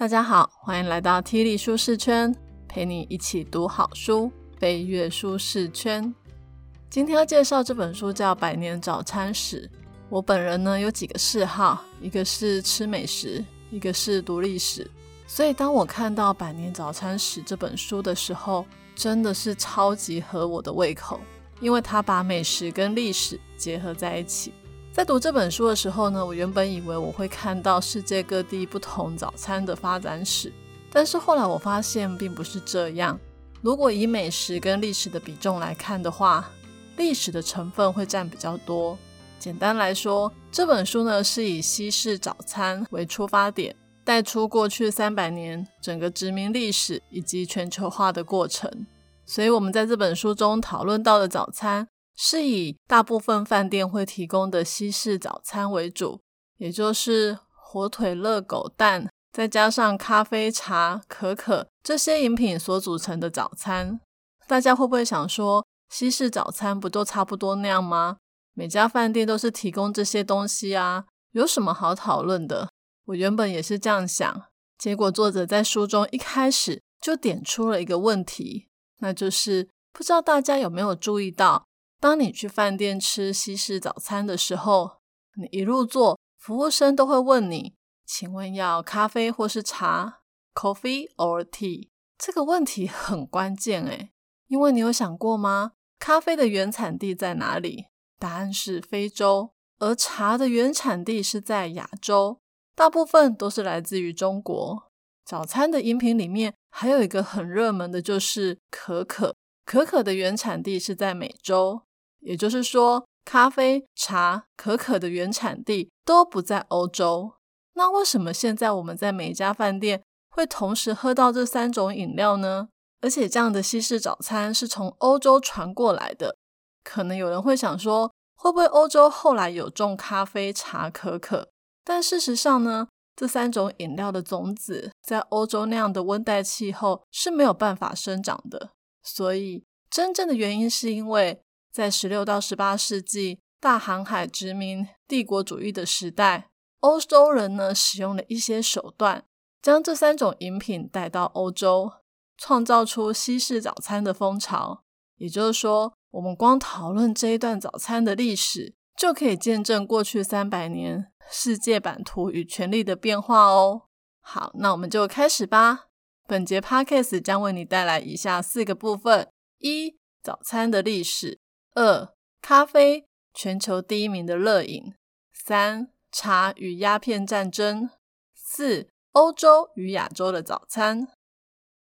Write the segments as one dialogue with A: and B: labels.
A: 大家好，欢迎来到 T 力舒适圈，陪你一起读好书，飞跃舒适圈。今天要介绍这本书叫《百年早餐史》。我本人呢有几个嗜好，一个是吃美食，一个是读历史。所以当我看到《百年早餐史》这本书的时候，真的是超级合我的胃口，因为它把美食跟历史结合在一起。在读这本书的时候呢，我原本以为我会看到世界各地不同早餐的发展史，但是后来我发现并不是这样。如果以美食跟历史的比重来看的话，历史的成分会占比较多。简单来说，这本书呢是以西式早餐为出发点，带出过去三百年整个殖民历史以及全球化的过程。所以，我们在这本书中讨论到的早餐。是以大部分饭店会提供的西式早餐为主，也就是火腿、热狗、蛋，再加上咖啡、茶、可可这些饮品所组成的早餐。大家会不会想说，西式早餐不都差不多那样吗？每家饭店都是提供这些东西啊，有什么好讨论的？我原本也是这样想，结果作者在书中一开始就点出了一个问题，那就是不知道大家有没有注意到。当你去饭店吃西式早餐的时候，你一入座，服务生都会问你：“请问要咖啡或是茶？Coffee or tea？” 这个问题很关键诶，因为你有想过吗？咖啡的原产地在哪里？答案是非洲，而茶的原产地是在亚洲，大部分都是来自于中国。早餐的饮品里面还有一个很热门的，就是可可，可可的原产地是在美洲。也就是说，咖啡、茶、可可的原产地都不在欧洲。那为什么现在我们在每一家饭店会同时喝到这三种饮料呢？而且这样的西式早餐是从欧洲传过来的。可能有人会想说，会不会欧洲后来有种咖啡、茶、可可？但事实上呢，这三种饮料的种子在欧洲那样的温带气候是没有办法生长的。所以，真正的原因是因为。在十六到十八世纪大航海殖民帝国主义的时代，欧洲人呢使用了一些手段，将这三种饮品带到欧洲，创造出西式早餐的风潮。也就是说，我们光讨论这一段早餐的历史，就可以见证过去三百年世界版图与权力的变化哦。好，那我们就开始吧。本节 podcast 将为你带来以下四个部分：一、早餐的历史。二、咖啡，全球第一名的热饮。三、茶与鸦片战争。四、欧洲与亚洲的早餐。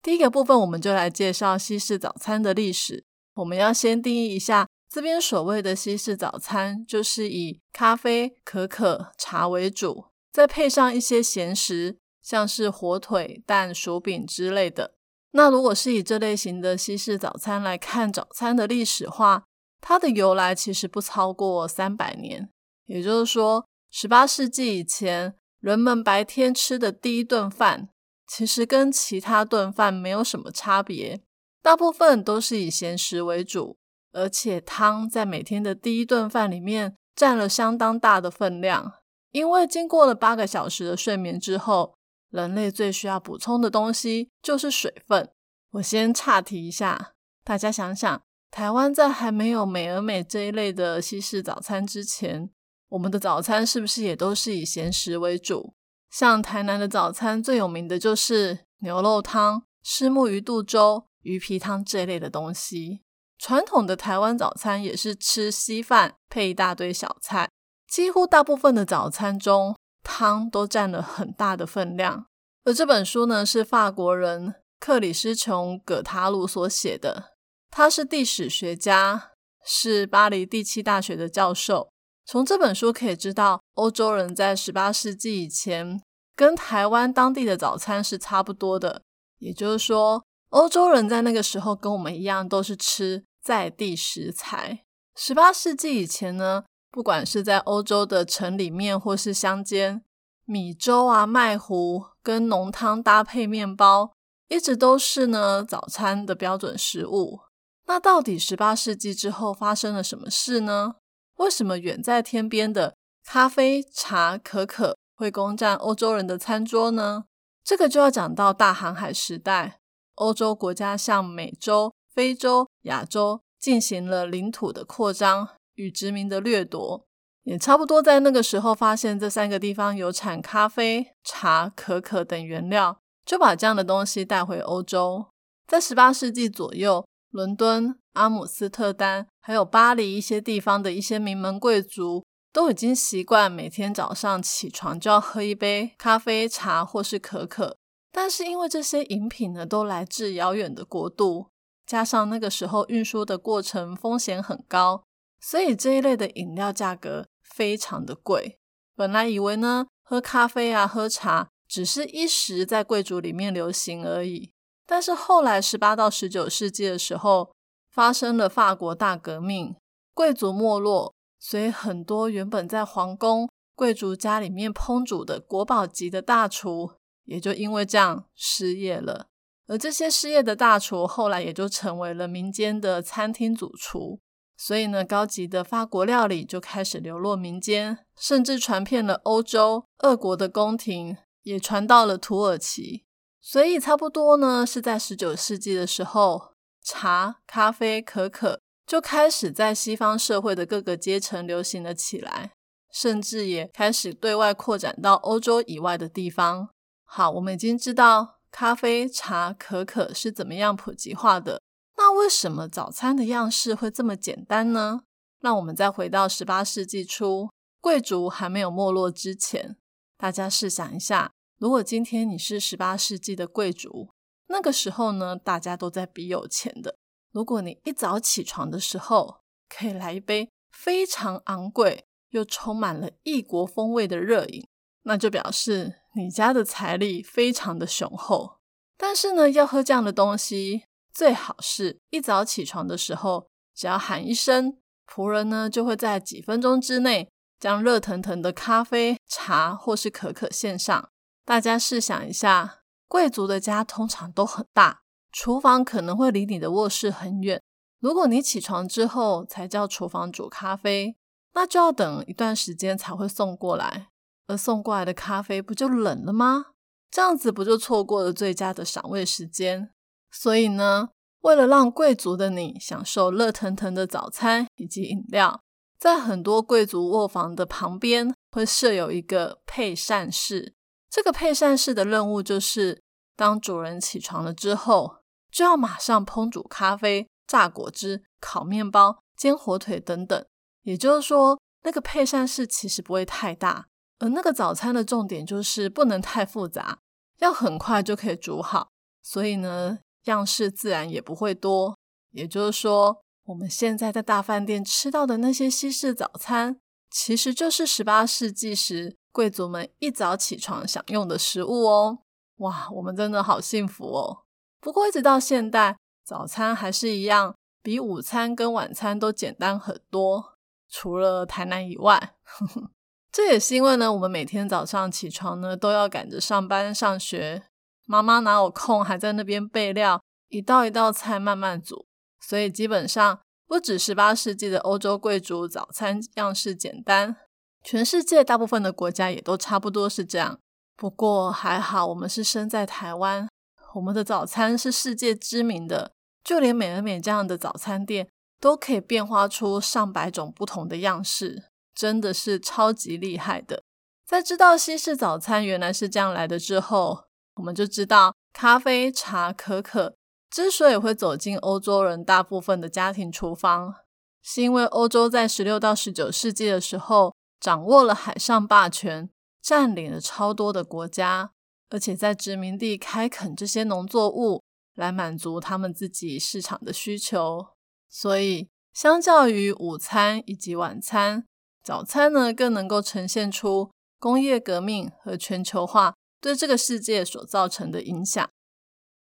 A: 第一个部分，我们就来介绍西式早餐的历史。我们要先定义一下，这边所谓的西式早餐，就是以咖啡、可可、茶为主，再配上一些咸食，像是火腿、蛋、薯饼之类的。那如果是以这类型的西式早餐来看早餐的历史话，它的由来其实不超过三百年，也就是说，十八世纪以前，人们白天吃的第一顿饭，其实跟其他顿饭没有什么差别，大部分都是以咸食为主，而且汤在每天的第一顿饭里面占了相当大的分量。因为经过了八个小时的睡眠之后，人类最需要补充的东西就是水分。我先岔题一下，大家想想。台湾在还没有美而美这一类的西式早餐之前，我们的早餐是不是也都是以咸食为主？像台南的早餐最有名的就是牛肉汤、虱目鱼肚粥、鱼皮汤这一类的东西。传统的台湾早餐也是吃稀饭配一大堆小菜，几乎大部分的早餐中汤都占了很大的分量。而这本书呢，是法国人克里斯琼·葛塔鲁所写的。他是历史学家，是巴黎第七大学的教授。从这本书可以知道，欧洲人在十八世纪以前跟台湾当地的早餐是差不多的。也就是说，欧洲人在那个时候跟我们一样，都是吃在地食材。十八世纪以前呢，不管是在欧洲的城里面或是乡间，米粥啊、麦糊跟浓汤搭配面包，一直都是呢早餐的标准食物。那到底十八世纪之后发生了什么事呢？为什么远在天边的咖啡、茶、可可会攻占欧洲人的餐桌呢？这个就要讲到大航海时代，欧洲国家向美洲、非洲、亚洲进行了领土的扩张与殖民的掠夺，也差不多在那个时候发现这三个地方有产咖啡、茶、可可等原料，就把这样的东西带回欧洲。在十八世纪左右，伦敦、阿姆斯特丹还有巴黎一些地方的一些名门贵族。都已经习惯每天早上起床就要喝一杯咖啡、茶或是可可，但是因为这些饮品呢都来自遥远的国度，加上那个时候运输的过程风险很高，所以这一类的饮料价格非常的贵。本来以为呢喝咖啡啊、喝茶只是一时在贵族里面流行而已，但是后来十八到十九世纪的时候，发生了法国大革命，贵族没落。所以，很多原本在皇宫贵族家里面烹煮的国宝级的大厨，也就因为这样失业了。而这些失业的大厨，后来也就成为了民间的餐厅主厨。所以呢，高级的法国料理就开始流落民间，甚至传遍了欧洲。俄国的宫廷也传到了土耳其。所以，差不多呢，是在十九世纪的时候，茶、咖啡、可可。就开始在西方社会的各个阶层流行了起来，甚至也开始对外扩展到欧洲以外的地方。好，我们已经知道咖啡、茶、可可是怎么样普及化的。那为什么早餐的样式会这么简单呢？让我们再回到十八世纪初，贵族还没有没落之前，大家试想一下，如果今天你是十八世纪的贵族，那个时候呢，大家都在比有钱的。如果你一早起床的时候可以来一杯非常昂贵又充满了异国风味的热饮，那就表示你家的财力非常的雄厚。但是呢，要喝这样的东西，最好是一早起床的时候，只要喊一声，仆人呢就会在几分钟之内将热腾腾的咖啡、茶或是可可献上。大家试想一下，贵族的家通常都很大。厨房可能会离你的卧室很远。如果你起床之后才叫厨房煮咖啡，那就要等一段时间才会送过来。而送过来的咖啡不就冷了吗？这样子不就错过了最佳的赏味时间？所以呢，为了让贵族的你享受热腾腾的早餐以及饮料，在很多贵族卧房的旁边会设有一个配膳室。这个配膳室的任务就是，当主人起床了之后。就要马上烹煮咖啡、榨果汁、烤面包、煎火腿等等。也就是说，那个配膳室其实不会太大，而那个早餐的重点就是不能太复杂，要很快就可以煮好。所以呢，样式自然也不会多。也就是说，我们现在在大饭店吃到的那些西式早餐，其实就是十八世纪时贵族们一早起床享用的食物哦。哇，我们真的好幸福哦！不过，一直到现代，早餐还是一样，比午餐跟晚餐都简单很多。除了台南以外，这也是因为呢，我们每天早上起床呢，都要赶着上班上学，妈妈哪有空还在那边备料，一道一道菜慢慢煮。所以基本上，不止十八世纪的欧洲贵族早餐样式简单，全世界大部分的国家也都差不多是这样。不过还好，我们是生在台湾。我们的早餐是世界知名的，就连美而美这样的早餐店都可以变化出上百种不同的样式，真的是超级厉害的。在知道西式早餐原来是这样来的之后，我们就知道咖啡、茶、可可之所以会走进欧洲人大部分的家庭厨房，是因为欧洲在十六到十九世纪的时候掌握了海上霸权，占领了超多的国家。而且在殖民地开垦这些农作物，来满足他们自己市场的需求。所以，相较于午餐以及晚餐，早餐呢更能够呈现出工业革命和全球化对这个世界所造成的影响。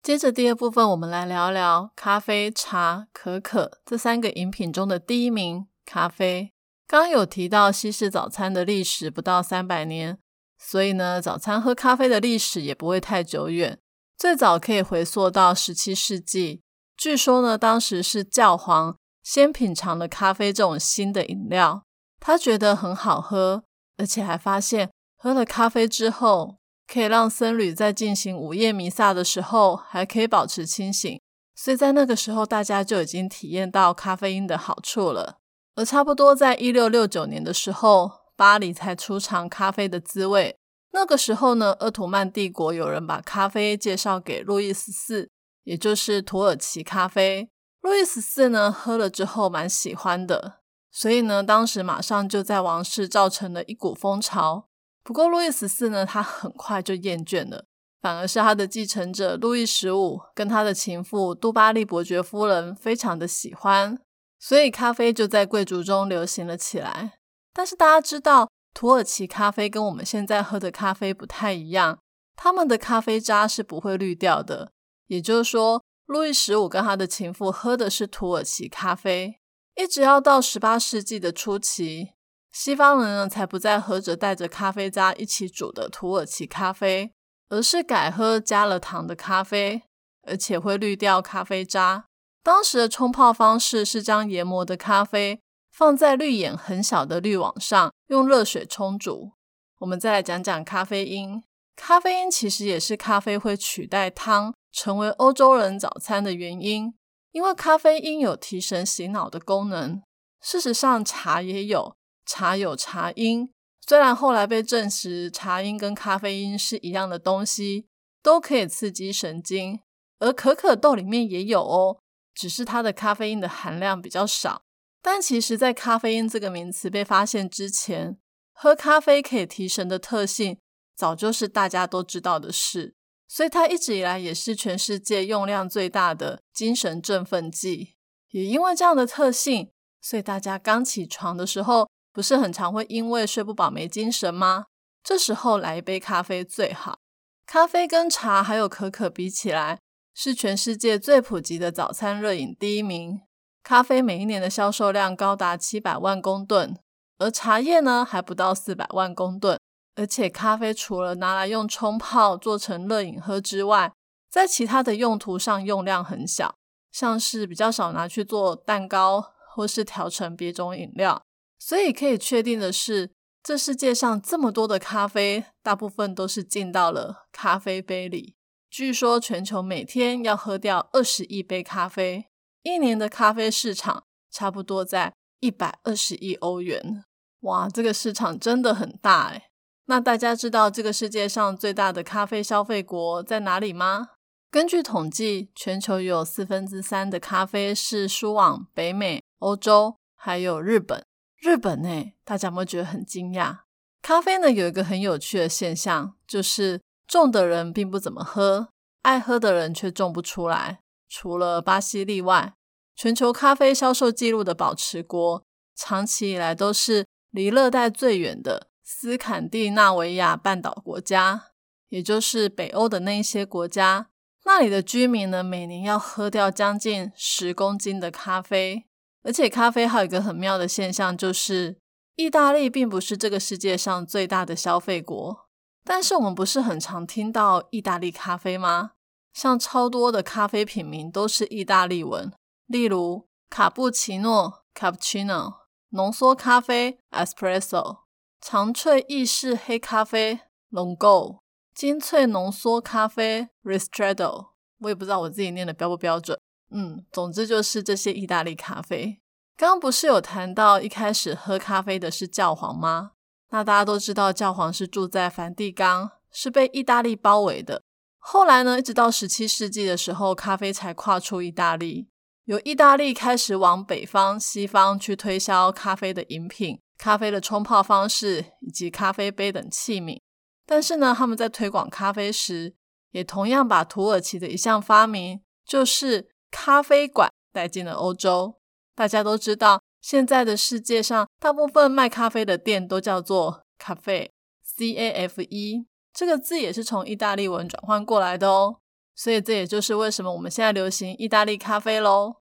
A: 接着，第二部分我们来聊聊咖啡、茶、可可这三个饮品中的第一名——咖啡。刚有提到西式早餐的历史不到三百年。所以呢，早餐喝咖啡的历史也不会太久远，最早可以回溯到十七世纪。据说呢，当时是教皇先品尝了咖啡这种新的饮料，他觉得很好喝，而且还发现喝了咖啡之后可以让僧侣在进行午夜弥撒的时候还可以保持清醒。所以在那个时候，大家就已经体验到咖啡因的好处了。而差不多在一六六九年的时候，巴黎才出尝咖啡的滋味。那个时候呢，鄂图曼帝国有人把咖啡介绍给路易十四，也就是土耳其咖啡。路易十四呢喝了之后蛮喜欢的，所以呢，当时马上就在王室造成了一股风潮。不过路易十四呢，他很快就厌倦了，反而是他的继承者路易十五跟他的情妇杜巴利伯爵夫人非常的喜欢，所以咖啡就在贵族中流行了起来。但是大家知道，土耳其咖啡跟我们现在喝的咖啡不太一样，他们的咖啡渣是不会滤掉的，也就是说。路易十五跟他的情妇喝的是土耳其咖啡，一直要到十八世纪的初期，西方人呢才不再喝着带着咖啡渣一起煮的土耳其咖啡，而是改喝加了糖的咖啡，而且会滤掉咖啡渣。当时的冲泡方式是将研磨的咖啡放在滤眼很小的滤网上，用热水冲煮。我们再来讲讲咖啡因，咖啡因其实也是咖啡会取代汤。成为欧洲人早餐的原因，因为咖啡因有提神醒脑的功能。事实上，茶也有，茶有茶因。虽然后来被证实茶因跟咖啡因是一样的东西，都可以刺激神经。而可可豆里面也有哦，只是它的咖啡因的含量比较少。但其实，在咖啡因这个名词被发现之前，喝咖啡可以提神的特性，早就是大家都知道的事。所以它一直以来也是全世界用量最大的精神振奋剂。也因为这样的特性，所以大家刚起床的时候，不是很常会因为睡不饱没精神吗？这时候来一杯咖啡最好。咖啡跟茶还有可可比起来，是全世界最普及的早餐热饮第一名。咖啡每一年的销售量高达七百万公吨，而茶叶呢还不到四百万公吨。而且咖啡除了拿来用冲泡做成热饮喝之外，在其他的用途上用量很小，像是比较少拿去做蛋糕或是调成别种饮料。所以可以确定的是，这世界上这么多的咖啡，大部分都是进到了咖啡杯里。据说全球每天要喝掉二十亿杯咖啡，一年的咖啡市场差不多在一百二十亿欧元。哇，这个市场真的很大哎！那大家知道这个世界上最大的咖啡消费国在哪里吗？根据统计，全球有四分之三的咖啡是输往北美、欧洲，还有日本。日本呢，大家有没有觉得很惊讶？咖啡呢有一个很有趣的现象，就是种的人并不怎么喝，爱喝的人却种不出来。除了巴西例外，全球咖啡销售记录的保持国，长期以来都是离热带最远的。斯堪的纳维亚半岛国家，也就是北欧的那一些国家，那里的居民呢，每年要喝掉将近十公斤的咖啡。而且咖啡还有一个很妙的现象，就是意大利并不是这个世界上最大的消费国，但是我们不是很常听到意大利咖啡吗？像超多的咖啡品名都是意大利文，例如卡布奇诺 （cappuccino）、浓缩咖啡 （espresso）。长萃意式黑咖啡 Longo，精粹浓缩咖啡 Ristretto，我也不知道我自己念的标不标准。嗯，总之就是这些意大利咖啡。刚刚不是有谈到一开始喝咖啡的是教皇吗？那大家都知道教皇是住在梵蒂冈，是被意大利包围的。后来呢，一直到十七世纪的时候，咖啡才跨出意大利，由意大利开始往北方、西方去推销咖啡的饮品。咖啡的冲泡方式以及咖啡杯等器皿，但是呢，他们在推广咖啡时，也同样把土耳其的一项发明，就是咖啡馆带进了欧洲。大家都知道，现在的世界上大部分卖咖啡的店都叫做咖啡 （C A F E），这个字也是从意大利文转换过来的哦。所以这也就是为什么我们现在流行意大利咖啡喽。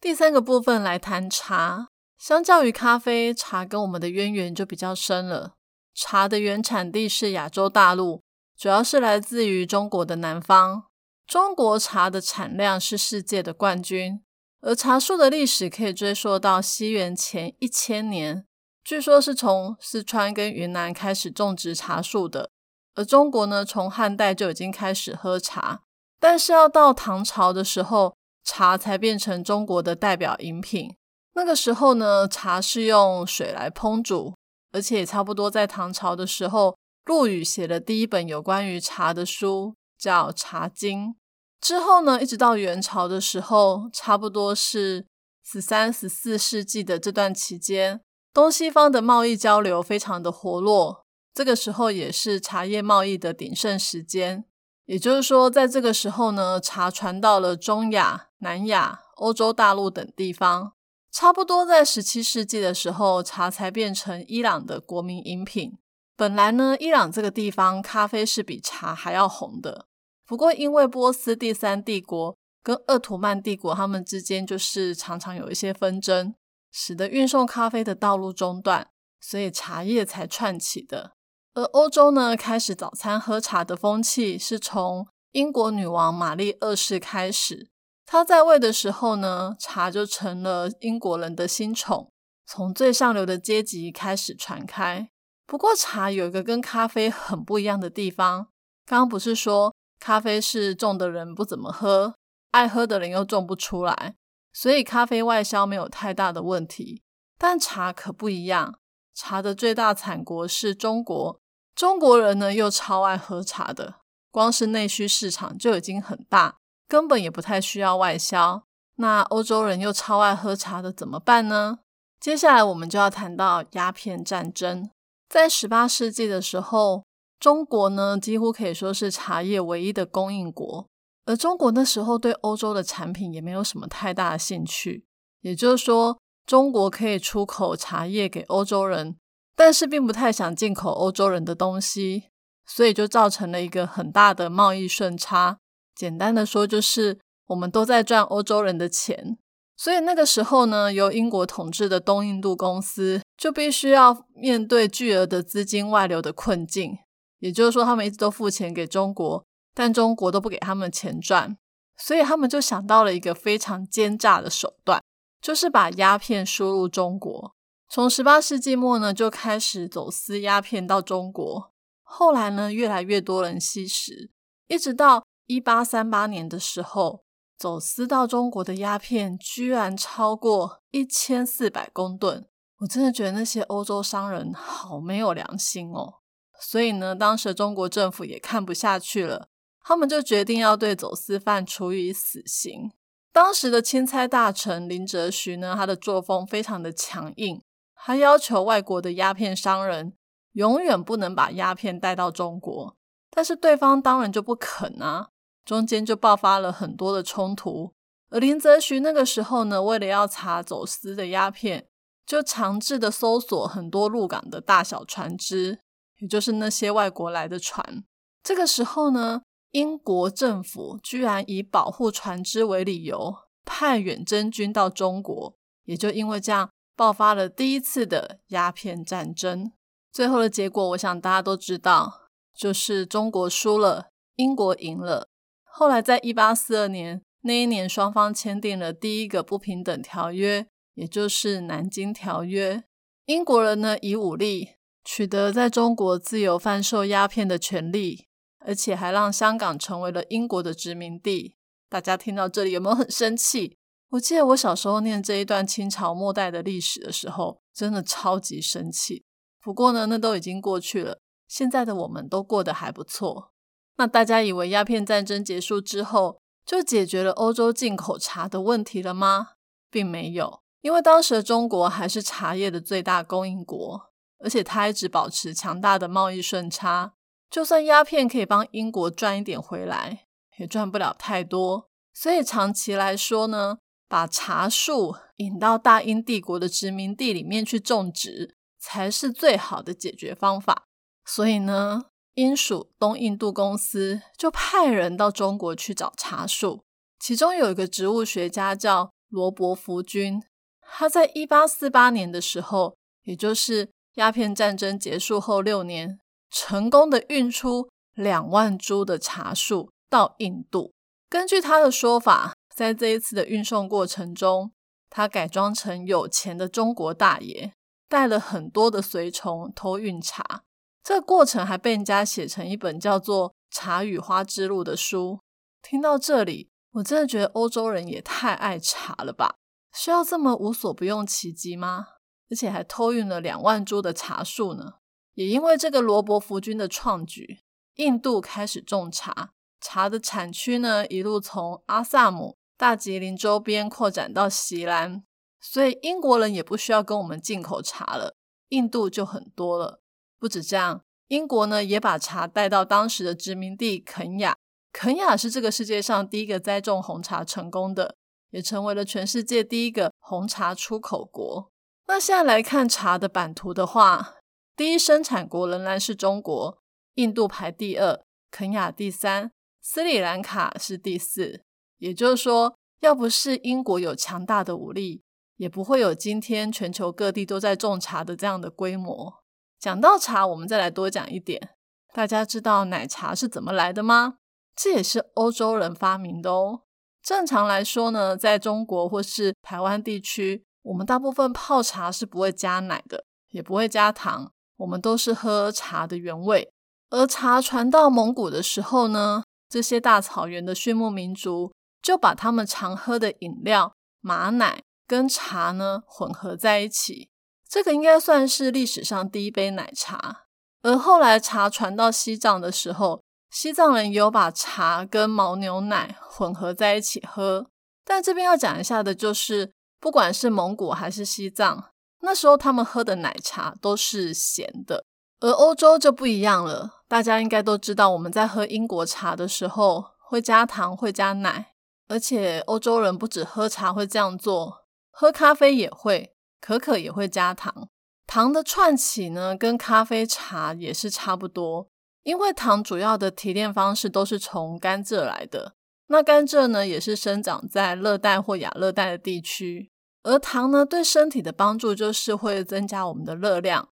A: 第三个部分来谈茶。相较于咖啡，茶跟我们的渊源就比较深了。茶的原产地是亚洲大陆，主要是来自于中国的南方。中国茶的产量是世界的冠军，而茶树的历史可以追溯到西元前一千年，据说是从四川跟云南开始种植茶树的。而中国呢，从汉代就已经开始喝茶，但是要到唐朝的时候，茶才变成中国的代表饮品。那个时候呢，茶是用水来烹煮，而且差不多在唐朝的时候，陆羽写了第一本有关于茶的书，叫《茶经》。之后呢，一直到元朝的时候，差不多是十三、十四世纪的这段期间，东西方的贸易交流非常的活络。这个时候也是茶叶贸易的鼎盛时间。也就是说，在这个时候呢，茶传到了中亚、南亚、欧洲大陆等地方。差不多在十七世纪的时候，茶才变成伊朗的国民饮品。本来呢，伊朗这个地方咖啡是比茶还要红的。不过，因为波斯第三帝国跟鄂图曼帝国他们之间就是常常有一些纷争，使得运送咖啡的道路中断，所以茶叶才串起的。而欧洲呢，开始早餐喝茶的风气是从英国女王玛丽二世开始。他在位的时候呢，茶就成了英国人的新宠，从最上流的阶级开始传开。不过，茶有一个跟咖啡很不一样的地方。刚刚不是说咖啡是种的人不怎么喝，爱喝的人又种不出来，所以咖啡外销没有太大的问题。但茶可不一样，茶的最大产国是中国，中国人呢又超爱喝茶的，光是内需市场就已经很大。根本也不太需要外销，那欧洲人又超爱喝茶的怎么办呢？接下来我们就要谈到鸦片战争。在十八世纪的时候，中国呢几乎可以说是茶叶唯一的供应国，而中国那时候对欧洲的产品也没有什么太大的兴趣。也就是说，中国可以出口茶叶给欧洲人，但是并不太想进口欧洲人的东西，所以就造成了一个很大的贸易顺差。简单的说，就是我们都在赚欧洲人的钱，所以那个时候呢，由英国统治的东印度公司就必须要面对巨额的资金外流的困境。也就是说，他们一直都付钱给中国，但中国都不给他们钱赚，所以他们就想到了一个非常奸诈的手段，就是把鸦片输入中国。从十八世纪末呢，就开始走私鸦片到中国，后来呢，越来越多人吸食，一直到。一八三八年的时候，走私到中国的鸦片居然超过一千四百公吨。我真的觉得那些欧洲商人好没有良心哦。所以呢，当时中国政府也看不下去了，他们就决定要对走私犯处以死刑。当时的钦差大臣林则徐呢，他的作风非常的强硬，他要求外国的鸦片商人永远不能把鸦片带到中国，但是对方当然就不肯啊。中间就爆发了很多的冲突，而林则徐那个时候呢，为了要查走私的鸦片，就强制的搜索很多入港的大小船只，也就是那些外国来的船。这个时候呢，英国政府居然以保护船只为理由，派远征军到中国，也就因为这样爆发了第一次的鸦片战争。最后的结果，我想大家都知道，就是中国输了，英国赢了。后来，在一八四二年那一年，双方签订了第一个不平等条约，也就是《南京条约》。英国人呢，以武力取得在中国自由贩售鸦片的权利，而且还让香港成为了英国的殖民地。大家听到这里有没有很生气？我记得我小时候念这一段清朝末代的历史的时候，真的超级生气。不过呢，那都已经过去了，现在的我们都过得还不错。那大家以为鸦片战争结束之后就解决了欧洲进口茶的问题了吗？并没有，因为当时的中国还是茶叶的最大供应国，而且它一直保持强大的贸易顺差。就算鸦片可以帮英国赚一点回来，也赚不了太多。所以长期来说呢，把茶树引到大英帝国的殖民地里面去种植，才是最好的解决方法。所以呢。英属东印度公司就派人到中国去找茶树，其中有一个植物学家叫罗伯福君，他在一八四八年的时候，也就是鸦片战争结束后六年，成功的运出两万株的茶树到印度。根据他的说法，在这一次的运送过程中，他改装成有钱的中国大爷，带了很多的随从偷运茶。这个过程还被人家写成一本叫做《茶与花之路》的书。听到这里，我真的觉得欧洲人也太爱茶了吧？需要这么无所不用其极吗？而且还偷运了两万株的茶树呢？也因为这个罗伯福军的创举，印度开始种茶，茶的产区呢一路从阿萨姆、大吉林周边扩展到锡兰，所以英国人也不需要跟我们进口茶了，印度就很多了。不止这样，英国呢也把茶带到当时的殖民地肯雅，肯雅是这个世界上第一个栽种红茶成功的，也成为了全世界第一个红茶出口国。那现在来看茶的版图的话，第一生产国仍然是中国，印度排第二，肯雅第三，斯里兰卡是第四。也就是说，要不是英国有强大的武力，也不会有今天全球各地都在种茶的这样的规模。讲到茶，我们再来多讲一点。大家知道奶茶是怎么来的吗？这也是欧洲人发明的哦。正常来说呢，在中国或是台湾地区，我们大部分泡茶是不会加奶的，也不会加糖，我们都是喝茶的原味。而茶传到蒙古的时候呢，这些大草原的畜牧民族就把他们常喝的饮料马奶跟茶呢混合在一起。这个应该算是历史上第一杯奶茶，而后来茶传到西藏的时候，西藏人也有把茶跟牦牛奶混合在一起喝。但这边要讲一下的就是，不管是蒙古还是西藏，那时候他们喝的奶茶都是咸的，而欧洲就不一样了。大家应该都知道，我们在喝英国茶的时候会加糖、会加奶，而且欧洲人不止喝茶会这样做，喝咖啡也会。可可也会加糖，糖的串起呢，跟咖啡茶也是差不多。因为糖主要的提炼方式都是从甘蔗来的，那甘蔗呢也是生长在热带或亚热带的地区，而糖呢对身体的帮助就是会增加我们的热量。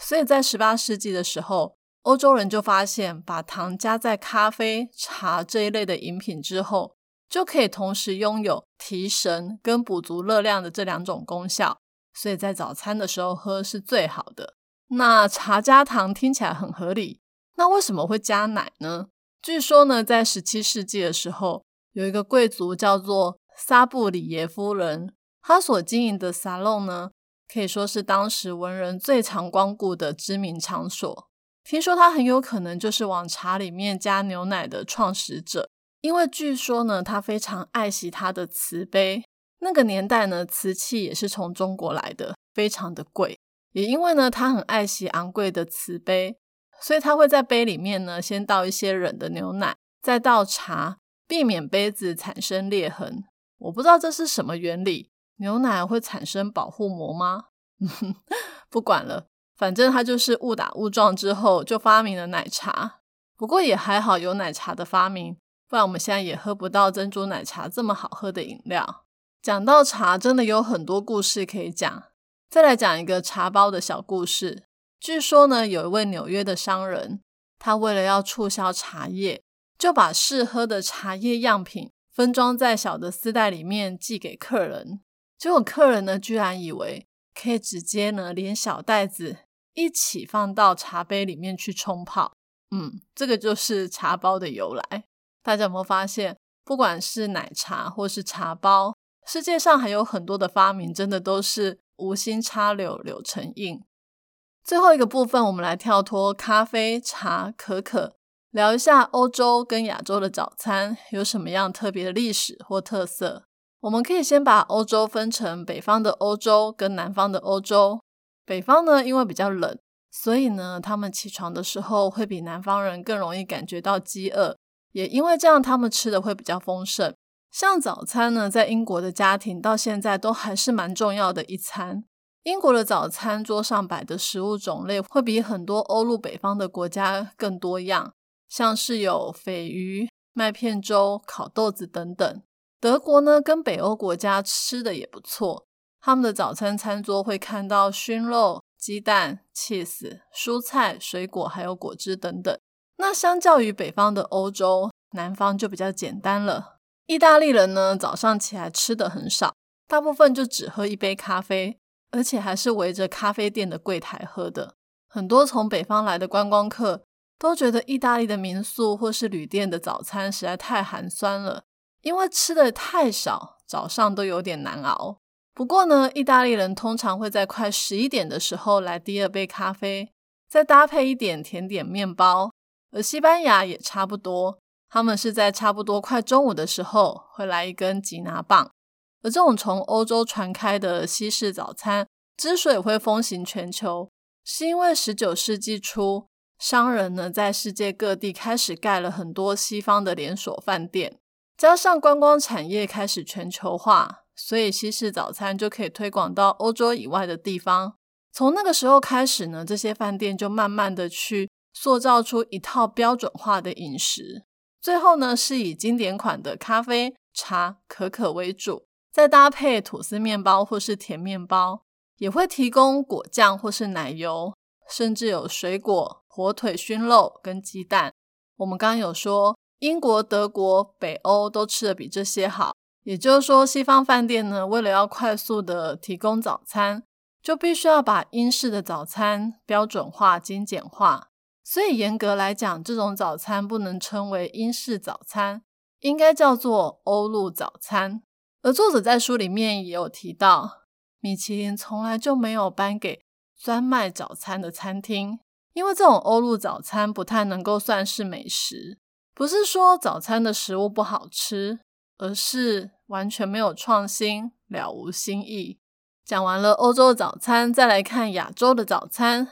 A: 所以在十八世纪的时候，欧洲人就发现，把糖加在咖啡、茶这一类的饮品之后，就可以同时拥有提神跟补足热量的这两种功效。所以在早餐的时候喝是最好的。那茶加糖听起来很合理，那为什么会加奶呢？据说呢，在十七世纪的时候，有一个贵族叫做萨布里耶夫人，他所经营的沙龙呢，可以说是当时文人最常光顾的知名场所。听说他很有可能就是往茶里面加牛奶的创始者，因为据说呢，他非常爱惜他的瓷杯。那个年代呢，瓷器也是从中国来的，非常的贵。也因为呢，他很爱惜昂贵的瓷杯，所以他会在杯里面呢，先倒一些冷的牛奶，再倒茶，避免杯子产生裂痕。我不知道这是什么原理，牛奶会产生保护膜吗？不管了，反正他就是误打误撞之后就发明了奶茶。不过也还好有奶茶的发明，不然我们现在也喝不到珍珠奶茶这么好喝的饮料。讲到茶，真的有很多故事可以讲。再来讲一个茶包的小故事。据说呢，有一位纽约的商人，他为了要促销茶叶，就把试喝的茶叶样品分装在小的丝带里面寄给客人。结果客人呢，居然以为可以直接呢连小袋子一起放到茶杯里面去冲泡。嗯，这个就是茶包的由来。大家有没有发现，不管是奶茶或是茶包？世界上还有很多的发明，真的都是无心插柳柳成荫。最后一个部分，我们来跳脱咖啡、茶、可可，聊一下欧洲跟亚洲的早餐有什么样特别的历史或特色。我们可以先把欧洲分成北方的欧洲跟南方的欧洲。北方呢，因为比较冷，所以呢，他们起床的时候会比南方人更容易感觉到饥饿，也因为这样，他们吃的会比较丰盛。像早餐呢，在英国的家庭到现在都还是蛮重要的一餐。英国的早餐桌上摆的食物种类会比很多欧陆北方的国家更多样，像是有鲱鱼、麦片粥、烤豆子等等。德国呢，跟北欧国家吃的也不错，他们的早餐餐桌会看到熏肉、鸡蛋、cheese、蔬菜、水果还有果汁等等。那相较于北方的欧洲，南方就比较简单了。意大利人呢，早上起来吃的很少，大部分就只喝一杯咖啡，而且还是围着咖啡店的柜台喝的。很多从北方来的观光客都觉得意大利的民宿或是旅店的早餐实在太寒酸了，因为吃的太少，早上都有点难熬。不过呢，意大利人通常会在快十一点的时候来第二杯咖啡，再搭配一点甜点面包。而西班牙也差不多，他们是在差不多快中午的时候会来一根吉拿棒。而这种从欧洲传开的西式早餐之所以会风行全球，是因为十九世纪初，商人呢在世界各地开始盖了很多西方的连锁饭店，加上观光产业开始全球化，所以西式早餐就可以推广到欧洲以外的地方。从那个时候开始呢，这些饭店就慢慢的去塑造出一套标准化的饮食，最后呢是以经典款的咖啡、茶、可可为主，再搭配吐司面包或是甜面包。也会提供果酱或是奶油，甚至有水果、火腿、熏肉跟鸡蛋。我们刚刚有说，英国、德国、北欧都吃的比这些好。也就是说，西方饭店呢，为了要快速的提供早餐，就必须要把英式的早餐标准化、精简化。所以严格来讲，这种早餐不能称为英式早餐，应该叫做欧陆早餐。而作者在书里面也有提到。米其林从来就没有颁给专卖早餐的餐厅，因为这种欧陆早餐不太能够算是美食。不是说早餐的食物不好吃，而是完全没有创新，了无新意。讲完了欧洲的早餐，再来看亚洲的早餐。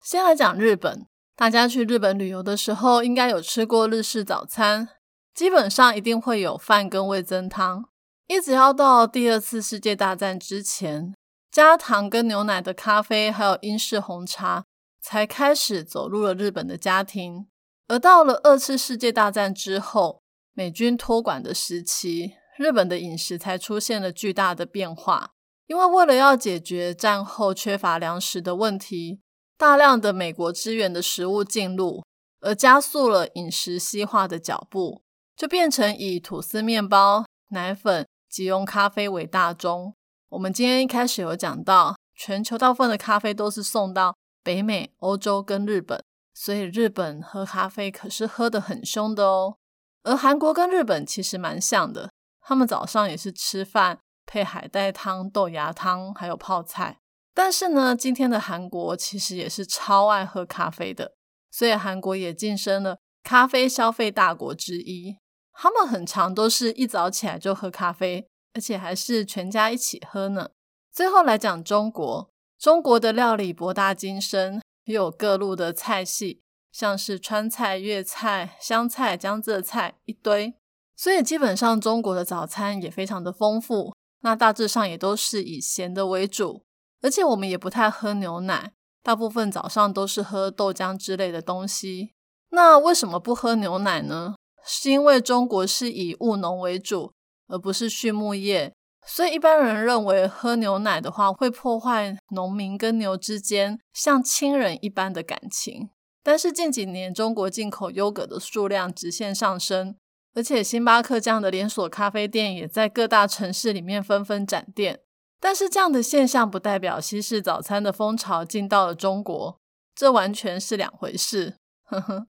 A: 先来讲日本，大家去日本旅游的时候，应该有吃过日式早餐，基本上一定会有饭跟味增汤。一直要到第二次世界大战之前，加糖跟牛奶的咖啡还有英式红茶才开始走入了日本的家庭。而到了二次世界大战之后，美军托管的时期，日本的饮食才出现了巨大的变化。因为为了要解决战后缺乏粮食的问题，大量的美国支援的食物进入，而加速了饮食西化的脚步，就变成以吐司面包、奶粉。即用咖啡为大宗。我们今天一开始有讲到，全球大部分的咖啡都是送到北美、欧洲跟日本，所以日本喝咖啡可是喝得很凶的哦。而韩国跟日本其实蛮像的，他们早上也是吃饭配海带汤、豆芽汤，还有泡菜。但是呢，今天的韩国其实也是超爱喝咖啡的，所以韩国也晋升了咖啡消费大国之一。他们很常都是一早起来就喝咖啡，而且还是全家一起喝呢。最后来讲中国，中国的料理博大精深，也有各路的菜系，像是川菜、粤菜、湘菜、江浙菜一堆，所以基本上中国的早餐也非常的丰富。那大致上也都是以咸的为主，而且我们也不太喝牛奶，大部分早上都是喝豆浆之类的东西。那为什么不喝牛奶呢？是因为中国是以务农为主，而不是畜牧业，所以一般人认为喝牛奶的话会破坏农民跟牛之间像亲人一般的感情。但是近几年，中国进口优格的数量直线上升，而且星巴克这样的连锁咖啡店也在各大城市里面纷纷展店。但是这样的现象不代表西式早餐的风潮进到了中国，这完全是两回事。呵呵。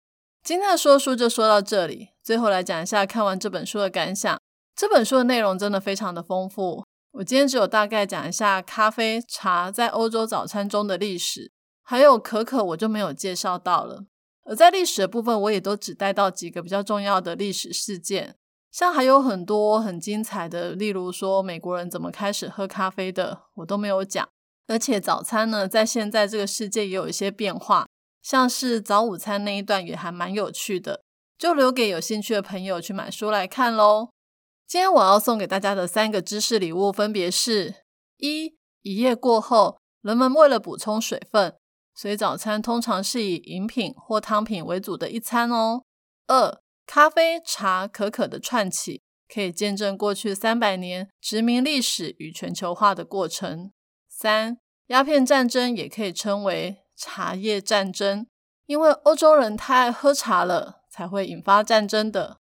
A: 今天的说书就说到这里。最后来讲一下看完这本书的感想。这本书的内容真的非常的丰富。我今天只有大概讲一下咖啡、茶在欧洲早餐中的历史，还有可可我就没有介绍到了。而在历史的部分，我也都只带到几个比较重要的历史事件，像还有很多很精彩的，例如说美国人怎么开始喝咖啡的，我都没有讲。而且早餐呢，在现在这个世界也有一些变化。像是早午餐那一段也还蛮有趣的，就留给有兴趣的朋友去买书来看喽。今天我要送给大家的三个知识礼物分别是：一、一夜过后，人们为了补充水分，所以早餐通常是以饮品或汤品为主的一餐哦。二、咖啡、茶、可可的串起，可以见证过去三百年殖民历史与全球化的过程。三、鸦片战争也可以称为。茶叶战争，因为欧洲人太爱喝茶了，才会引发战争的。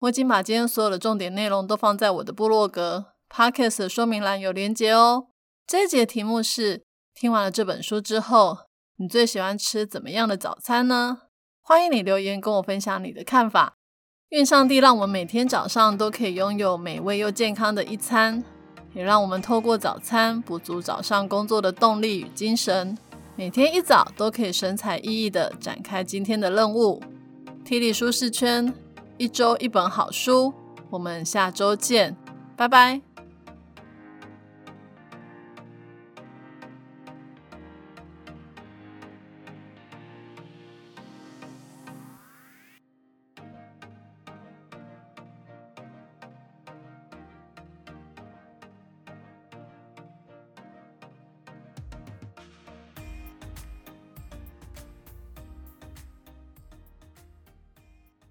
A: 我已经把今天所有的重点内容都放在我的部落格 podcast 的说明栏有连结哦。这一节题目是：听完了这本书之后，你最喜欢吃怎么样的早餐呢？欢迎你留言跟我分享你的看法。愿上帝让我们每天早上都可以拥有美味又健康的一餐，也让我们透过早餐补足早上工作的动力与精神。每天一早都可以神采奕奕的展开今天的任务。体力舒适圈，一周一本好书。我们下周见，拜拜。